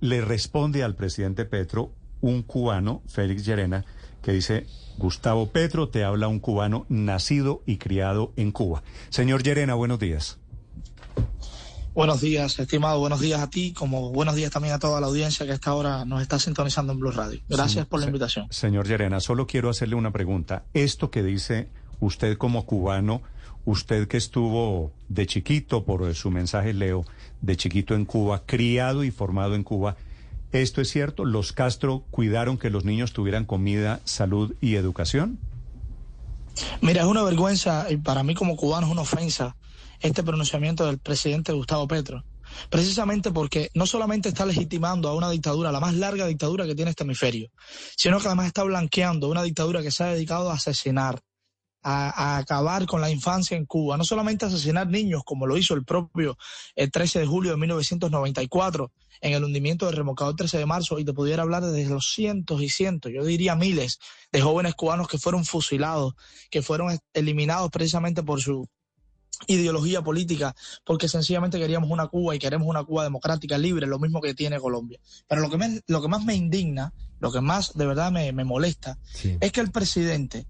Le responde al presidente Petro un cubano, Félix Llerena, que dice: Gustavo Petro, te habla un cubano nacido y criado en Cuba. Señor Llerena, buenos días. Buenos días, estimado. Buenos días a ti, como buenos días también a toda la audiencia que a esta hora nos está sintonizando en Blue Radio. Gracias Sí, por la invitación. Señor Llerena, solo quiero hacerle una pregunta. Esto que dice usted como cubano, usted que estuvo de chiquito, por su mensaje leo, de chiquito en Cuba, criado y formado en Cuba, ¿esto es cierto? ¿Los Castro cuidaron que los niños tuvieran comida, salud y educación? Mira, es una vergüenza y para mí como cubano es una ofensa este pronunciamiento del presidente Gustavo Petro. Precisamente porque no solamente está legitimando a una dictadura, la más larga dictadura que tiene este hemisferio, sino que además está blanqueando una dictadura que se ha dedicado a asesinar, a, a acabar con la infancia en Cuba. No solamente asesinar niños, como lo hizo el propio el 13 de julio de 1994 en el hundimiento del remolcador 13 de marzo, y te pudiera hablar de los cientos y cientos, yo diría miles de jóvenes cubanos que fueron fusilados, que fueron eliminados precisamente por su ideología política, porque sencillamente queríamos una Cuba y queremos una Cuba democrática, libre, lo mismo que tiene Colombia. Pero lo que, me- lo que más me indigna, lo que más de verdad me, me molesta, es que el presidente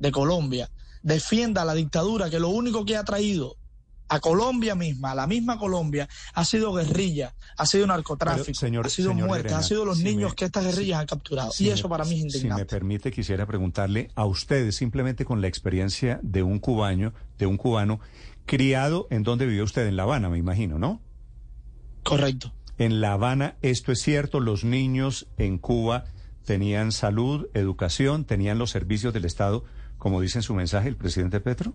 de Colombia defienda la dictadura que lo único que ha traído a Colombia misma, a la misma Colombia, ha sido guerrilla, ha sido narcotráfico, Pero, señor- ha sido señor muerte, Llerena, ha sido los si niños me- que estas guerrillas han capturado. Si y me- eso para mí es Si me indignante. permite, quisiera preguntarle a ustedes, simplemente con la experiencia de un cubano, de un cubano criado en donde vivió usted, en La Habana, me imagino, ¿no? Correcto. En La Habana, esto es cierto, los niños en Cuba tenían salud, educación, tenían los servicios del Estado, como dice en su mensaje el presidente Petro.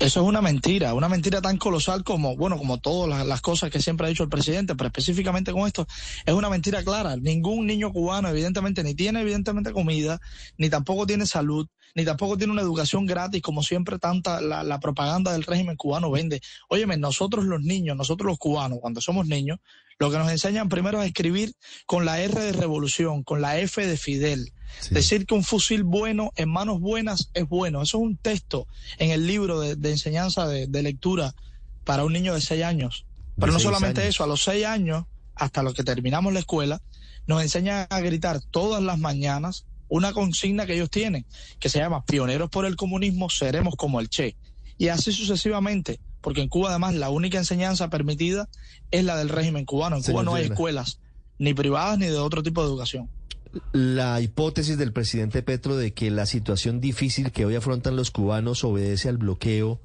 Eso es una mentira, una mentira tan colosal como, bueno, como todas las, cosas que siempre ha dicho el presidente, pero específicamente con esto, es una mentira clara. Ningún niño cubano, evidentemente, ni tiene, evidentemente, comida, ni tampoco tiene salud, ni tampoco tiene una educación gratis, como siempre tanta la, propaganda del régimen cubano vende. Óyeme, nosotros los niños, nosotros los cubanos, cuando somos niños, lo que nos enseñan primero es escribir con la R de revolución, con la F de Fidel. Decir que un fusil bueno en manos buenas es bueno. Eso es un texto en el libro de, de enseñanza de, de lectura para un niño de seis años. Pero no solamente años. eso, a los seis años, hasta los que terminamos la escuela, nos enseñan a gritar todas las mañanas una consigna que ellos tienen, que se llama Pioneros por el comunismo, seremos como el Che. Y así sucesivamente, porque en Cuba además la única enseñanza permitida es la del régimen cubano. En Cuba no hay escuelas, ni privadas ni de otro tipo de educación. La hipótesis del presidente Petro de que la situación difícil que hoy afrontan los cubanos obedece al bloqueo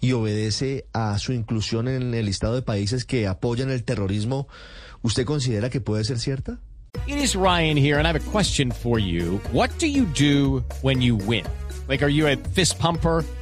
y obedece a su inclusión en el listado de países que apoyan el terrorismo, ¿usted considera que puede ser cierta? It is Ryan here, and I have a question for you. What do you do when you win? Like, are you a fist pumper?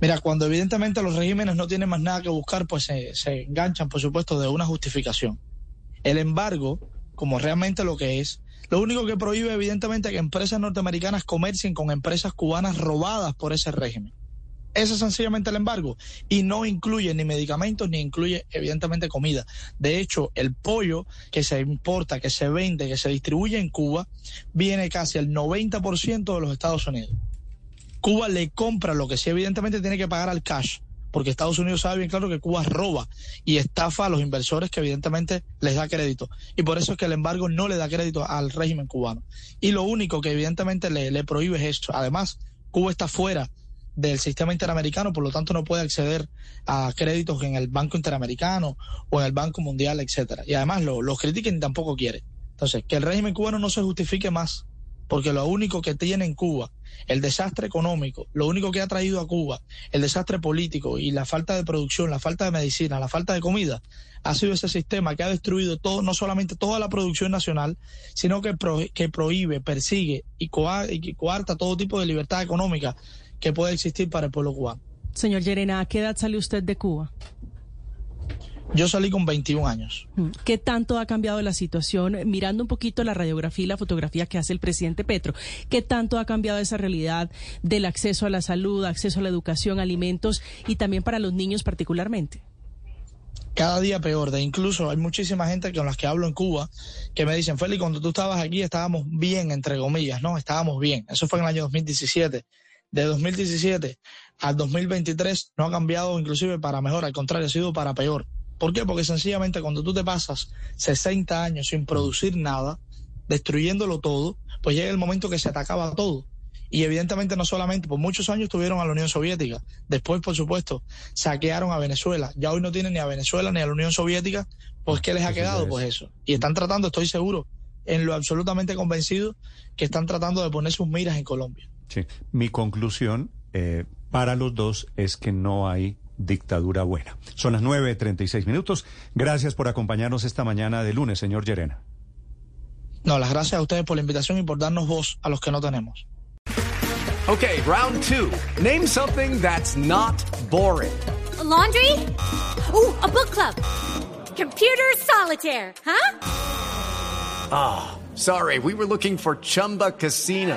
Mira, cuando evidentemente los regímenes no tienen más nada que buscar, pues se, enganchan, por supuesto, de una justificación. El embargo, como realmente lo que es, lo único que prohíbe evidentemente que empresas norteamericanas comercien con empresas cubanas robadas por ese régimen. Ese es sencillamente el embargo. Y no incluye ni medicamentos ni incluye evidentemente comida. De hecho, el pollo que se importa, que se vende, que se distribuye en Cuba, viene casi al 90% de los Estados Unidos. Cuba le compra lo que sí evidentemente tiene que pagar al cash, porque Estados Unidos sabe bien claro que Cuba roba y estafa a los inversores que evidentemente les da crédito. Y por eso es que el embargo no le da crédito al régimen cubano. Y lo único que evidentemente le, le prohíbe es esto. Además, Cuba está fuera del sistema interamericano, por lo tanto no puede acceder a créditos en el Banco Interamericano o en el Banco Mundial, etcétera. Y además lo- los critiquen tampoco quiere. Entonces, que el régimen cubano no se justifique más, porque lo único que tiene en Cuba el desastre económico, lo único que ha traído a Cuba, el desastre político y la falta de producción, la falta de medicina, la falta de comida, ha sido ese sistema que ha destruido todo, no solamente toda la producción nacional, sino que, prohíbe, persigue y, coarta todo tipo de libertad económica que puede existir para el pueblo cubano. Señor Llerena, ¿a qué edad salió usted de Cuba? Yo salí con 21 años. Mm. ¿Qué tanto ha cambiado la situación? Mirando un poquito la radiografía y la fotografía que hace el presidente Petro, ¿qué tanto ha cambiado esa realidad del acceso a la salud, acceso a la educación, alimentos y también para los niños particularmente? Cada día peor. De incluso hay muchísima gente con las que hablo en Cuba que me dicen, Félix, cuando tú estabas aquí estábamos bien, entre comillas, ¿no? Estábamos bien. Eso fue en el año 2017 de 2017 al 2023 no ha cambiado inclusive para mejor, al contrario, ha sido para peor. ¿Por qué? Porque sencillamente cuando tú te pasas 60 años sin producir nada, destruyéndolo todo, pues llega el momento que se te acaba todo. Y evidentemente no solamente, por muchos años tuvieron a la Unión Soviética, después por supuesto saquearon a Venezuela, ya hoy no tienen ni a Venezuela ni a la Unión Soviética, pues ¿qué les ha quedado? Pues eso. Y están tratando, estoy seguro, en lo absolutamente convencido, que están tratando de poner sus miras en Colombia. Sí, mi conclusión eh, para los dos es que no hay dictadura buena. Son las 9.36 minutos. Gracias por acompañarnos esta mañana de lunes, señor Llerena. No, las gracias a ustedes por la invitación y por darnos voz a los que no tenemos. Okay, round two. Name something that's not boring. laundry? Ooh, a book club. Computer solitaire, huh? Ah, oh, sorry, we were looking for Chumba Casino.